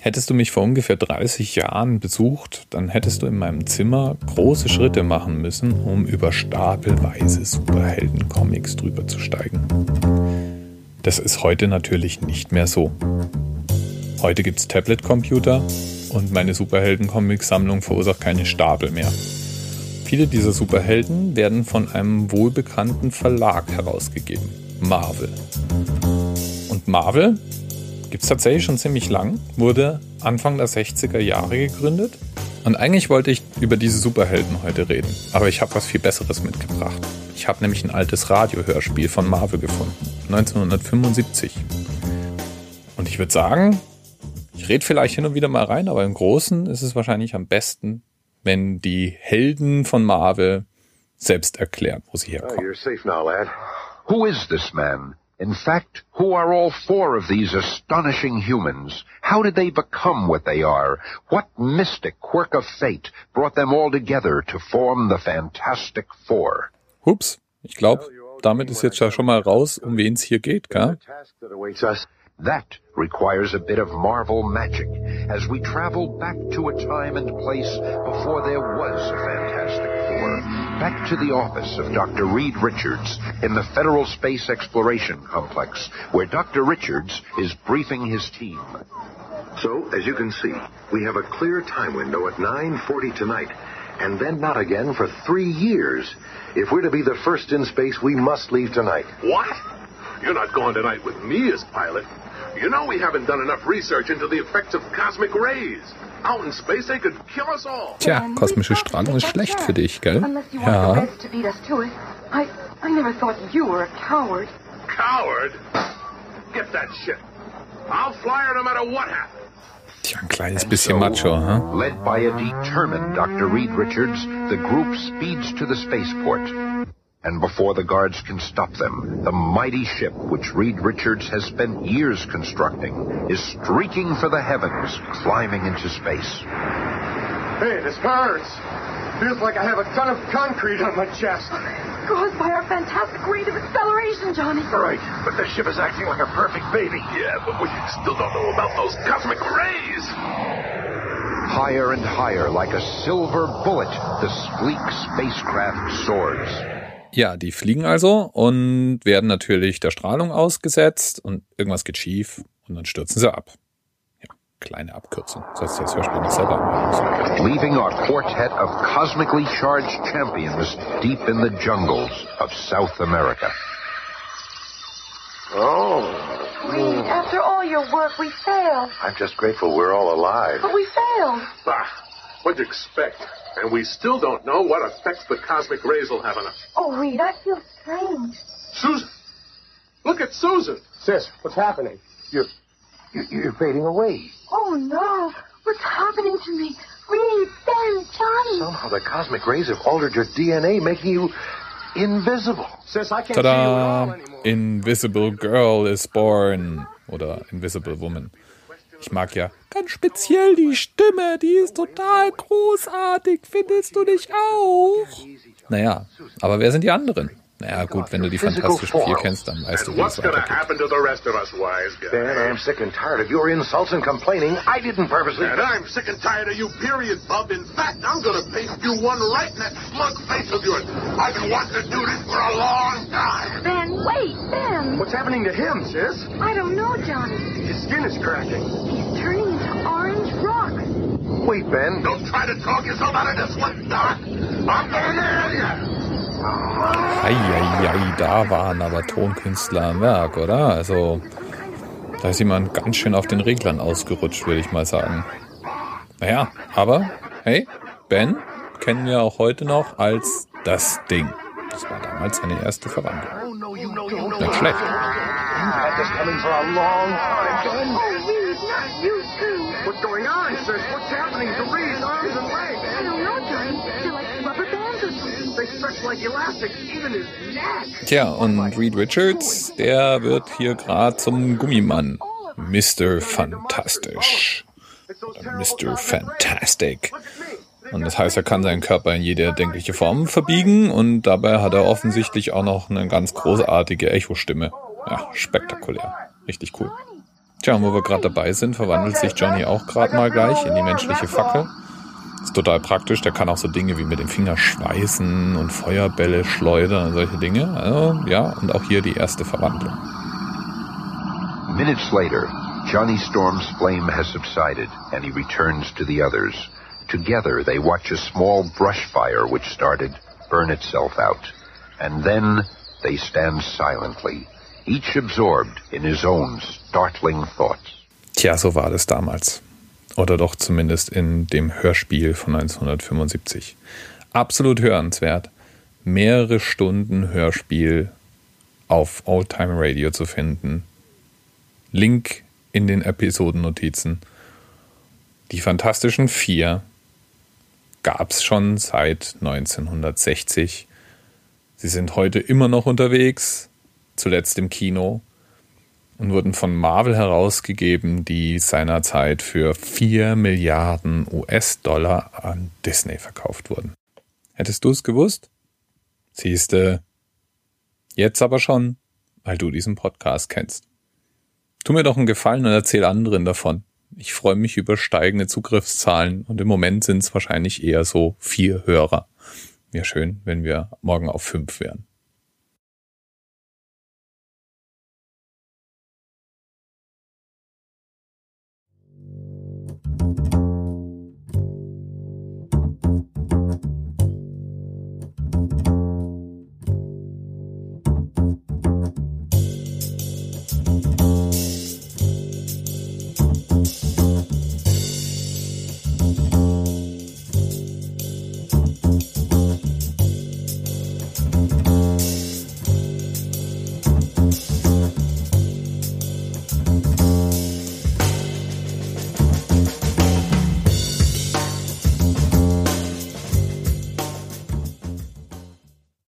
Hättest du mich vor ungefähr 30 Jahren besucht, dann hättest du in meinem Zimmer große Schritte machen müssen, um über stapelweise Superhelden-Comics drüber zu steigen. Das ist heute natürlich nicht mehr so. Heute gibt es Tablet-Computer und meine Superhelden-Comic-Sammlung verursacht keine Stapel mehr. Viele dieser Superhelden werden von einem wohlbekannten Verlag herausgegeben, Marvel. Und Marvel gibt es tatsächlich schon ziemlich lang, wurde Anfang der 60er Jahre gegründet. Und eigentlich wollte ich über diese Superhelden heute reden, aber ich habe was viel Besseres mitgebracht. Ich habe nämlich ein altes Radiohörspiel von Marvel gefunden, 1975. Und ich würde sagen, ich rede vielleicht hin und wieder mal rein, aber im Großen ist es wahrscheinlich am besten, wenn die Helden von Marvel selbst erklären, wo sie herkommen. Oh, you're safe now, lad. Who is this man? In fact, who are all four of these astonishing humans? How did they become what they are? What mystic quirk of fate brought them all together to form the Fantastic Four? Hups, ich glaube, damit ist jetzt ja schon mal raus, um wen es hier geht, gell? That requires a bit of Marvel magic as we travel back to a time and place before there was a Fantastic Four. Back to the office of Dr. Reed Richards in the Federal Space Exploration Complex, where Dr. Richards is briefing his team. So, as you can see, we have a clear time window at 9.40 tonight, and then not again for three years. If we're to be the first in space, we must leave tonight. What? You're not going tonight with me as pilot. You know we haven't done enough research into the effects of cosmic rays. Out in space they could kill us all. Tja, kosmische Strahlung ist schlecht für dich, gell? Ja. I, I never thought you were a coward. Coward? Get that shit. I'll fly her no matter what happens. Tja, ein kleines bisschen macho, huh? Led by a determined Dr. Reed Richards, the group speeds to the spaceport. And before the guards can stop them, the mighty ship which Reed Richards has spent years constructing is streaking for the heavens, climbing into space. Hey, this hurts. Feels like I have a ton of concrete on my chest. Caused by our fantastic rate of acceleration, Johnny. Right, but the ship is acting like a perfect baby. Yeah, but we still don't know about those cosmic rays. Higher and higher, like a silver bullet, the sleek spacecraft soars. Ja, die fliegen also und werden natürlich der Strahlung ausgesetzt und irgendwas geht schief und dann stürzen sie ab. Ja, kleine Abkürzung. Das heißt, das Hörspiel nicht selber Leaving our quartet of cosmically charged champions deep in the jungles of South America. Oh. Reed, after all your work, we failed. I'm just grateful we're all alive. But we failed. Bah, what'd you expect? And we still don't know what effects the cosmic rays will have on us. Oh, Reed, I feel strange. Susan! Look at Susan! Sis, what's happening? You're, you're, you're fading away. Oh, no. What's happening to me? Reed, Ben, Johnny. Somehow the cosmic rays have altered your DNA, making you invisible. Sis, I can't Tada! see you at all anymore. Invisible girl is born. Oder Invisible Woman. Ich mag ja ganz speziell die Stimme, die ist total großartig, findest du nicht auch? Naja, aber wer sind die anderen? Naja, gut, wenn du die Fantastischen Vier kennst, dann weißt du, wie es weitergeht. Ben, I'm sick and tired of your insults and complaining. I didn't purposely... And I'm sick and tired of you, period, Bub. In fact, I'm gonna paste you one right in that smug face of yours. I've been wanting to do this for a long time. Ben, wait, Ben. What's happening to him, sis? I don't know, Johnny. His skin is cracking. He's turning into orange rock. Wait, Ben. Don't try to talk yourself out of this one, Doc. I'm gonna nail you. Eieiei, da waren aber Tonkünstler am Werk, oder? Also, da ist jemand ganz schön auf den Reglern ausgerutscht, würde ich mal sagen. Naja, aber, hey, Ben kennen wir auch heute noch als das Ding. Das war damals seine erste Verwandlung. Nicht schlecht. What's going on, sis? What's happening to Reed's arms and legs? I don't know, Johnny. They're like rubber bands or something. They stretch like elastics, even his neck. Tja, und Reed Richards, der wird hier gerade zum Gummimann. Mr. Fantastisch. Mr. Fantastic. Und das heißt, er kann seinen Körper in jede erdenkliche Form verbiegen und dabei hat er offensichtlich auch noch eine ganz großartige Echo-Stimme. Ja, spektakulär. Richtig cool. Tja, wo wir gerade dabei sind, verwandelt sich Johnny auch gerade mal gleich in die menschliche Fackel. Ist total praktisch, der kann auch so Dinge wie mit dem Finger schweißen und Feuerbälle schleudern und solche Dinge. Also, ja, und auch hier die erste Verwandlung. Minutes later, Johnny Storm's flame has subsided and he returns to the others. Together they watch a small brush fire which started burn itself out. And then they stand silently, each absorbed in his own startling thoughts. Tja, so war das damals. Oder doch zumindest in dem Hörspiel von 1975. Absolut hörenswert. Mehrere Stunden Hörspiel auf Oldtime Radio zu finden. Link in den Episodennotizen. Die Fantastischen Vier gab es schon seit 1960. Sie sind heute immer noch unterwegs, zuletzt im Kino, und wurden von Marvel herausgegeben, die seinerzeit für 4 Milliarden US-Dollar an Disney verkauft wurden. Hättest du es gewusst? Siehste, jetzt aber schon, weil du diesen Podcast kennst. Tu mir doch einen Gefallen und erzähl anderen davon. Ich freue mich über steigende Zugriffszahlen und im Moment sind es wahrscheinlich eher so vier Hörer. Wäre schön, wenn wir morgen auf fünf wären.